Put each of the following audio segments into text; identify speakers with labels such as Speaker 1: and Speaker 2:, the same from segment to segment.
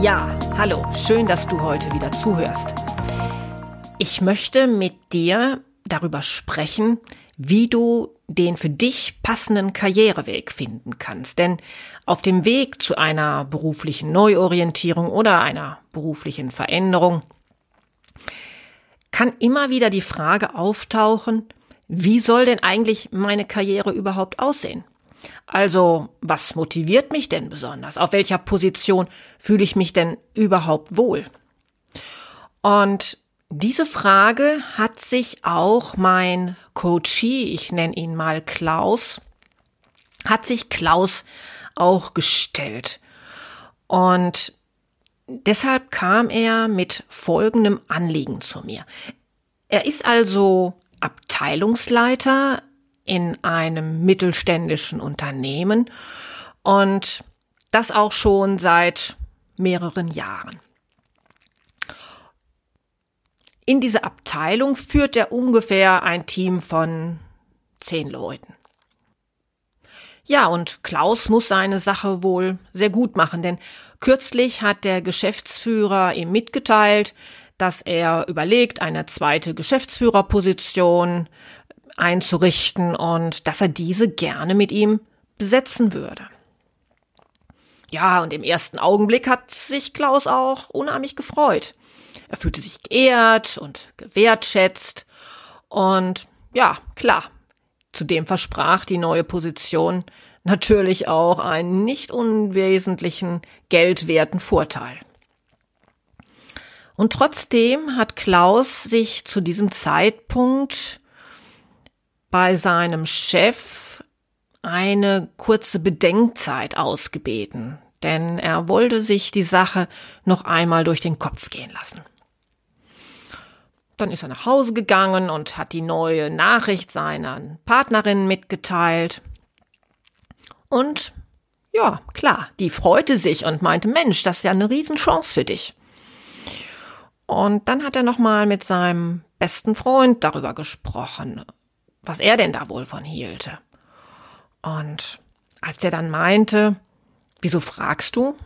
Speaker 1: Ja, hallo, schön, dass du heute wieder zuhörst. Ich möchte mit dir darüber sprechen, wie du den für dich passenden Karriereweg finden kannst. Denn auf dem Weg zu einer beruflichen Neuorientierung oder einer beruflichen Veränderung kann immer wieder die Frage auftauchen, wie soll denn eigentlich meine Karriere überhaupt aussehen? Also, was motiviert mich denn besonders? Auf welcher Position fühle ich mich denn überhaupt wohl? Und diese Frage hat sich auch mein Coachie, ich nenne ihn mal Klaus, hat sich Klaus auch gestellt. Und deshalb kam er mit folgendem Anliegen zu mir. Er ist also Abteilungsleiter in einem mittelständischen Unternehmen und das auch schon seit mehreren Jahren. In dieser Abteilung führt er ungefähr ein Team von zehn Leuten. Ja, und Klaus muss seine Sache wohl sehr gut machen, denn kürzlich hat der Geschäftsführer ihm mitgeteilt, dass er überlegt, eine zweite Geschäftsführerposition einzurichten und dass er diese gerne mit ihm besetzen würde. Ja, und im ersten Augenblick hat sich Klaus auch unheimlich gefreut. Er fühlte sich geehrt und gewertschätzt und ja, klar, zudem versprach die neue Position natürlich auch einen nicht unwesentlichen geldwerten Vorteil. Und trotzdem hat Klaus sich zu diesem Zeitpunkt bei seinem Chef eine kurze Bedenkzeit ausgebeten, denn er wollte sich die Sache noch einmal durch den Kopf gehen lassen. Dann ist er nach Hause gegangen und hat die neue Nachricht seiner Partnerin mitgeteilt. Und ja, klar, die freute sich und meinte, Mensch, das ist ja eine Riesenchance für dich. Und dann hat er nochmal mit seinem besten Freund darüber gesprochen, was er denn da wohl von hielte. Und als der dann meinte, wieso fragst du?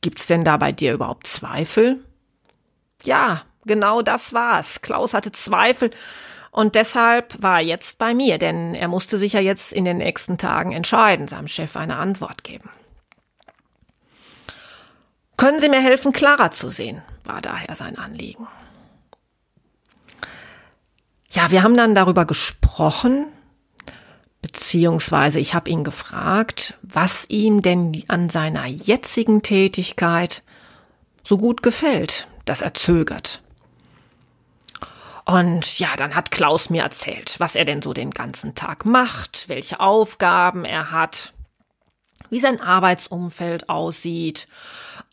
Speaker 1: Gibt's denn da bei dir überhaupt Zweifel? Ja, genau das war's. Klaus hatte Zweifel und deshalb war er jetzt bei mir, denn er musste sich ja jetzt in den nächsten Tagen entscheiden, seinem Chef eine Antwort geben. Können Sie mir helfen, klarer zu sehen, war daher sein Anliegen. Ja, wir haben dann darüber gesprochen, beziehungsweise ich habe ihn gefragt, was ihm denn an seiner jetzigen Tätigkeit so gut gefällt, dass er zögert. Und ja, dann hat Klaus mir erzählt, was er denn so den ganzen Tag macht, welche Aufgaben er hat, wie sein Arbeitsumfeld aussieht.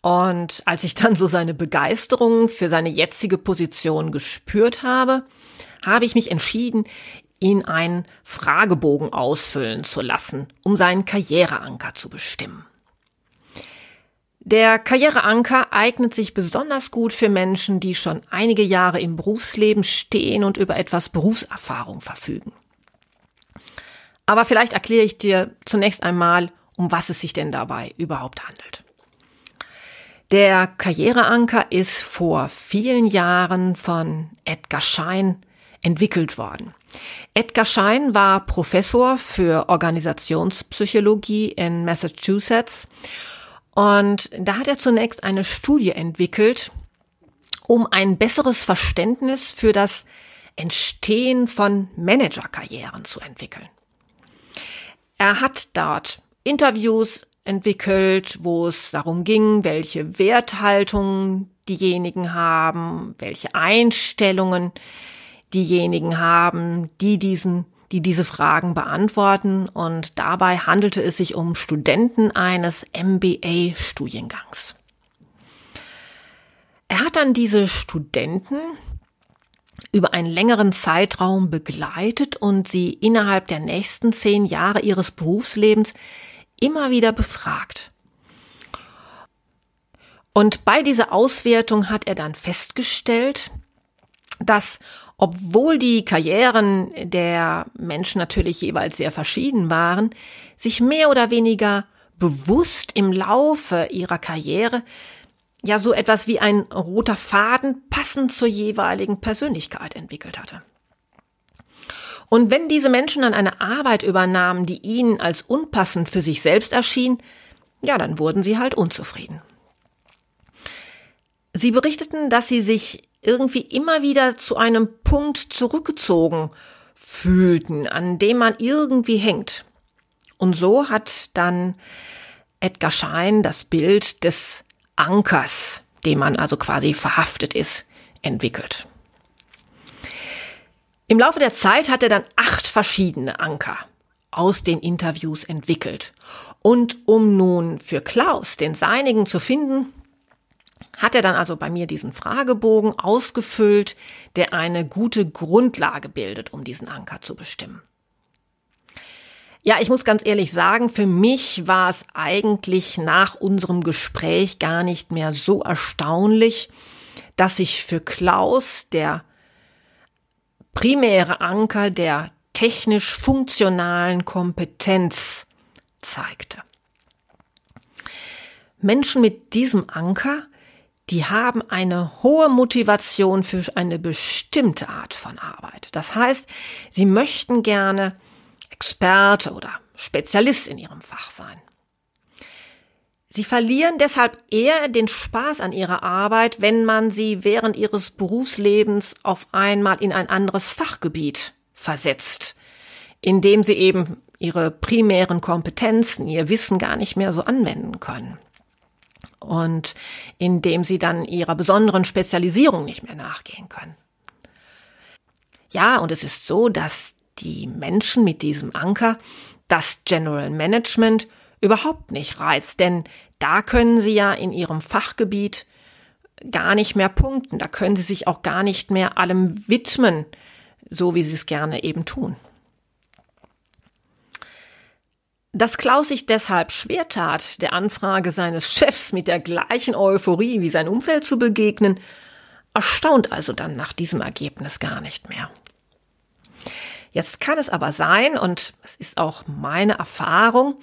Speaker 1: Und als ich dann so seine Begeisterung für seine jetzige Position gespürt habe, habe ich mich entschieden, ihn einen Fragebogen ausfüllen zu lassen, um seinen Karriereanker zu bestimmen. Der Karriereanker eignet sich besonders gut für Menschen, die schon einige Jahre im Berufsleben stehen und über etwas Berufserfahrung verfügen. Aber vielleicht erkläre ich dir zunächst einmal, um was es sich denn dabei überhaupt handelt. Der Karriereanker ist vor vielen Jahren von Edgar Schein entwickelt worden. Edgar Schein war Professor für Organisationspsychologie in Massachusetts und da hat er zunächst eine Studie entwickelt, um ein besseres Verständnis für das Entstehen von Managerkarrieren zu entwickeln. Er hat dort Interviews entwickelt, wo es darum ging, welche Werthaltungen diejenigen haben, welche Einstellungen diejenigen haben, die diesen die diese Fragen beantworten und dabei handelte es sich um Studenten eines MBA-Studiengangs. Er hat dann diese Studenten über einen längeren Zeitraum begleitet und sie innerhalb der nächsten zehn Jahre ihres Berufslebens immer wieder befragt. Und bei dieser Auswertung hat er dann festgestellt, dass obwohl die Karrieren der Menschen natürlich jeweils sehr verschieden waren, sich mehr oder weniger bewusst im Laufe ihrer Karriere ja so etwas wie ein roter Faden passend zur jeweiligen Persönlichkeit entwickelt hatte. Und wenn diese Menschen dann eine Arbeit übernahmen, die ihnen als unpassend für sich selbst erschien, ja, dann wurden sie halt unzufrieden. Sie berichteten, dass sie sich irgendwie immer wieder zu einem Punkt zurückgezogen fühlten, an dem man irgendwie hängt. Und so hat dann Edgar Schein das Bild des Ankers, dem man also quasi verhaftet ist, entwickelt. Im Laufe der Zeit hat er dann acht verschiedene Anker aus den Interviews entwickelt. Und um nun für Klaus den seinigen zu finden, hat er dann also bei mir diesen Fragebogen ausgefüllt, der eine gute Grundlage bildet, um diesen Anker zu bestimmen. Ja, ich muss ganz ehrlich sagen, für mich war es eigentlich nach unserem Gespräch gar nicht mehr so erstaunlich, dass sich für Klaus der primäre Anker der technisch funktionalen Kompetenz zeigte. Menschen mit diesem Anker, die haben eine hohe Motivation für eine bestimmte Art von Arbeit. Das heißt, sie möchten gerne Experte oder Spezialist in ihrem Fach sein. Sie verlieren deshalb eher den Spaß an ihrer Arbeit, wenn man sie während ihres Berufslebens auf einmal in ein anderes Fachgebiet versetzt, indem sie eben ihre primären Kompetenzen, ihr Wissen gar nicht mehr so anwenden können. Und indem sie dann ihrer besonderen Spezialisierung nicht mehr nachgehen können. Ja, und es ist so, dass die Menschen mit diesem Anker das General Management überhaupt nicht reizt, denn da können sie ja in ihrem Fachgebiet gar nicht mehr punkten, da können sie sich auch gar nicht mehr allem widmen, so wie sie es gerne eben tun. Dass Klaus sich deshalb schwer tat, der Anfrage seines Chefs mit der gleichen Euphorie wie sein Umfeld zu begegnen, erstaunt also dann nach diesem Ergebnis gar nicht mehr. Jetzt kann es aber sein, und es ist auch meine Erfahrung,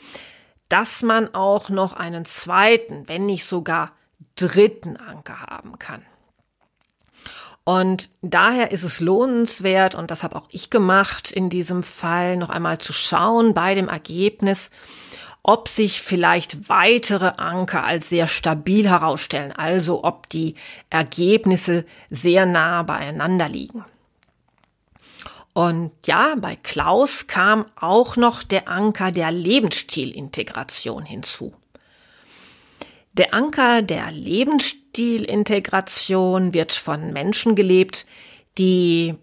Speaker 1: dass man auch noch einen zweiten, wenn nicht sogar dritten Anker haben kann. Und daher ist es lohnenswert, und das habe auch ich gemacht, in diesem Fall noch einmal zu schauen bei dem Ergebnis, ob sich vielleicht weitere Anker als sehr stabil herausstellen, also ob die Ergebnisse sehr nah beieinander liegen. Und ja, bei Klaus kam auch noch der Anker der Lebensstilintegration hinzu. Der Anker der Lebensstilintegration wird von Menschen gelebt, die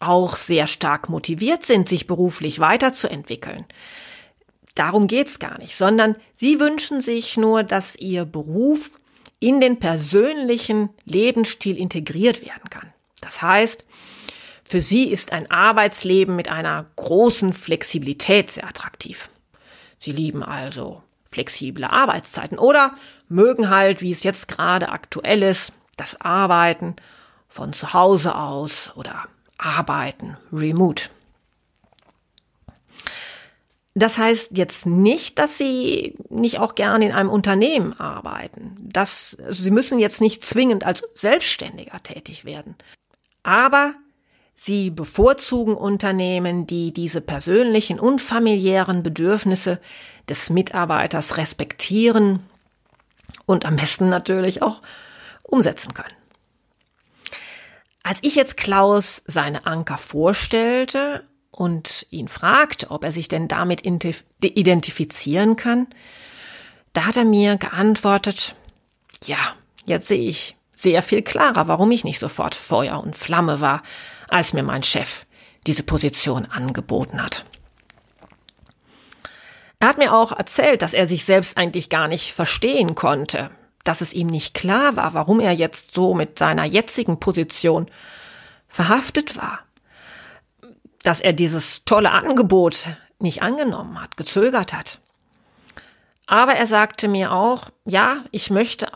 Speaker 1: auch sehr stark motiviert sind, sich beruflich weiterzuentwickeln. Darum geht's gar nicht, sondern sie wünschen sich nur, dass ihr Beruf in den persönlichen Lebensstil integriert werden kann. Das heißt, für sie ist ein Arbeitsleben mit einer großen Flexibilität sehr attraktiv. Sie lieben also flexible Arbeitszeiten oder mögen halt, wie es jetzt gerade aktuell ist, das Arbeiten von zu Hause aus oder Arbeiten remote. Das heißt jetzt nicht, dass Sie nicht auch gerne in einem Unternehmen arbeiten. Das, also Sie müssen jetzt nicht zwingend als Selbstständiger tätig werden. Aber Sie bevorzugen Unternehmen, die diese persönlichen und familiären Bedürfnisse des Mitarbeiters respektieren und am besten natürlich auch umsetzen können. Als ich jetzt Klaus seine Anker vorstellte und ihn fragte, ob er sich denn damit identifizieren kann, da hat er mir geantwortet, ja, jetzt sehe ich sehr viel klarer, warum ich nicht sofort Feuer und Flamme war, als mir mein Chef diese Position angeboten hat. Er hat mir auch erzählt, dass er sich selbst eigentlich gar nicht verstehen konnte, dass es ihm nicht klar war, warum er jetzt so mit seiner jetzigen Position verhaftet war, dass er dieses tolle Angebot nicht angenommen hat, gezögert hat. Aber er sagte mir auch, ja, ich möchte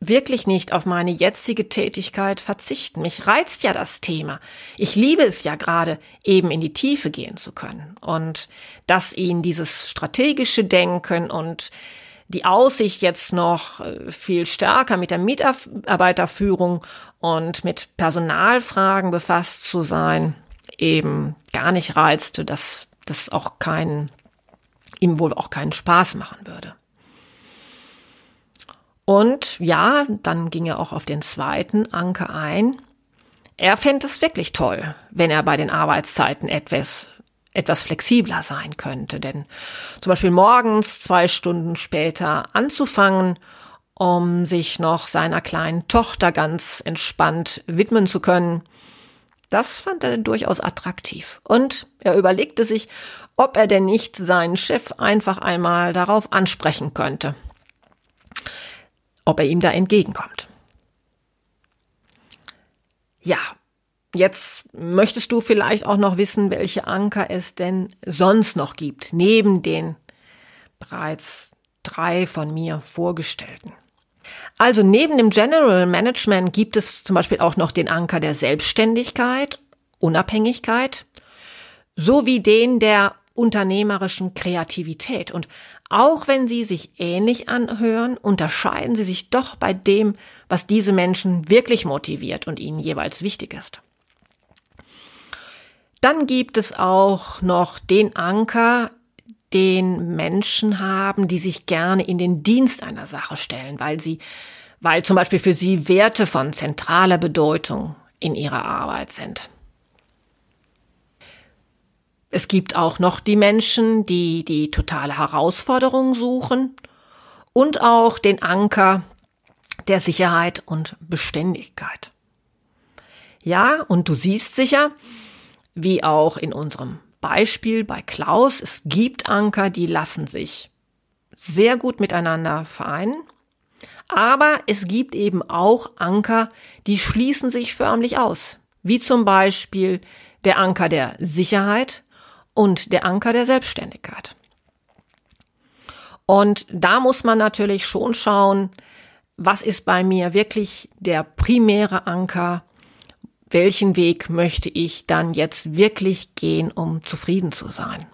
Speaker 1: wirklich nicht auf meine jetzige Tätigkeit verzichten. Mich reizt ja das Thema. Ich liebe es ja gerade, eben in die Tiefe gehen zu können. Und dass ihn dieses strategische Denken und die Aussicht jetzt noch äh, viel stärker mit der Mitarbeiterführung und mit Personalfragen befasst zu sein, eben gar nicht reizte, dass das auch keinen, ihm wohl auch keinen Spaß machen würde. Und ja, dann ging er auch auf den zweiten Anker ein. Er fände es wirklich toll, wenn er bei den Arbeitszeiten etwas, etwas flexibler sein könnte. Denn zum Beispiel morgens zwei Stunden später anzufangen, um sich noch seiner kleinen Tochter ganz entspannt widmen zu können, das fand er durchaus attraktiv. Und er überlegte sich, ob er denn nicht seinen Chef einfach einmal darauf ansprechen könnte ob er ihm da entgegenkommt. Ja, jetzt möchtest du vielleicht auch noch wissen, welche Anker es denn sonst noch gibt, neben den bereits drei von mir vorgestellten. Also neben dem General Management gibt es zum Beispiel auch noch den Anker der Selbstständigkeit, Unabhängigkeit, sowie den der unternehmerischen Kreativität. Und auch wenn sie sich ähnlich anhören, unterscheiden sie sich doch bei dem, was diese Menschen wirklich motiviert und ihnen jeweils wichtig ist. Dann gibt es auch noch den Anker, den Menschen haben, die sich gerne in den Dienst einer Sache stellen, weil sie, weil zum Beispiel für sie Werte von zentraler Bedeutung in ihrer Arbeit sind. Es gibt auch noch die Menschen, die die totale Herausforderung suchen und auch den Anker der Sicherheit und Beständigkeit. Ja, und du siehst sicher, wie auch in unserem Beispiel bei Klaus, es gibt Anker, die lassen sich sehr gut miteinander vereinen. Aber es gibt eben auch Anker, die schließen sich förmlich aus, wie zum Beispiel der Anker der Sicherheit und der Anker der Selbstständigkeit. Und da muss man natürlich schon schauen, was ist bei mir wirklich der primäre Anker, welchen Weg möchte ich dann jetzt wirklich gehen, um zufrieden zu sein.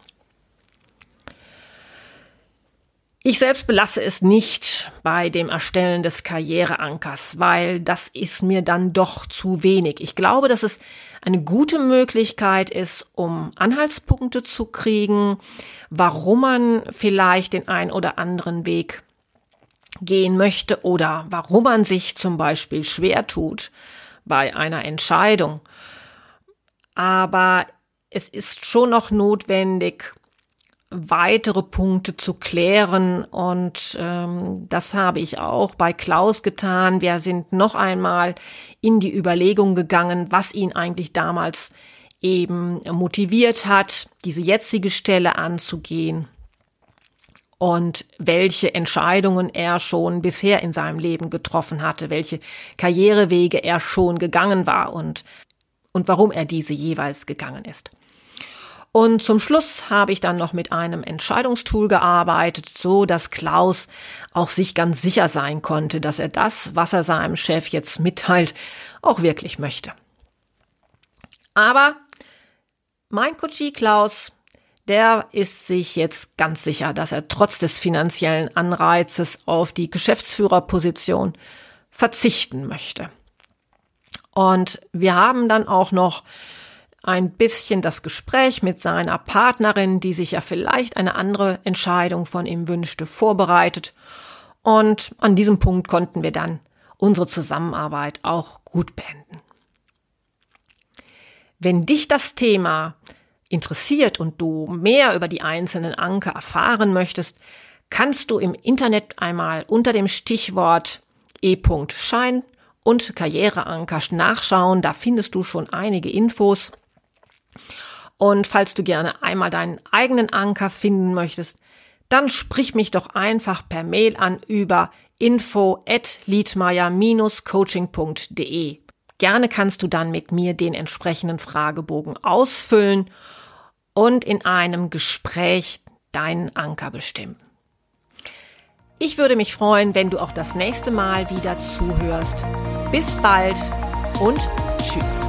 Speaker 1: Ich selbst belasse es nicht bei dem Erstellen des Karriereankers, weil das ist mir dann doch zu wenig. Ich glaube, dass es eine gute Möglichkeit ist, um Anhaltspunkte zu kriegen, warum man vielleicht den ein oder anderen Weg gehen möchte oder warum man sich zum Beispiel schwer tut bei einer Entscheidung. Aber es ist schon noch notwendig, weitere Punkte zu klären. Und ähm, das habe ich auch bei Klaus getan. Wir sind noch einmal in die Überlegung gegangen, was ihn eigentlich damals eben motiviert hat, diese jetzige Stelle anzugehen und welche Entscheidungen er schon bisher in seinem Leben getroffen hatte, welche Karrierewege er schon gegangen war und, und warum er diese jeweils gegangen ist. Und zum Schluss habe ich dann noch mit einem Entscheidungstool gearbeitet, so dass Klaus auch sich ganz sicher sein konnte, dass er das, was er seinem Chef jetzt mitteilt, auch wirklich möchte. Aber mein Coachie Klaus, der ist sich jetzt ganz sicher, dass er trotz des finanziellen Anreizes auf die Geschäftsführerposition verzichten möchte. Und wir haben dann auch noch ein bisschen das Gespräch mit seiner Partnerin, die sich ja vielleicht eine andere Entscheidung von ihm wünschte, vorbereitet. Und an diesem Punkt konnten wir dann unsere Zusammenarbeit auch gut beenden. Wenn dich das Thema interessiert und du mehr über die einzelnen Anker erfahren möchtest, kannst du im Internet einmal unter dem Stichwort e.schein und Karriereanker nachschauen. Da findest du schon einige Infos. Und falls du gerne einmal deinen eigenen Anker finden möchtest, dann sprich mich doch einfach per Mail an über info at liedmeier-coaching.de. Gerne kannst du dann mit mir den entsprechenden Fragebogen ausfüllen und in einem Gespräch deinen Anker bestimmen. Ich würde mich freuen, wenn du auch das nächste Mal wieder zuhörst. Bis bald und tschüss.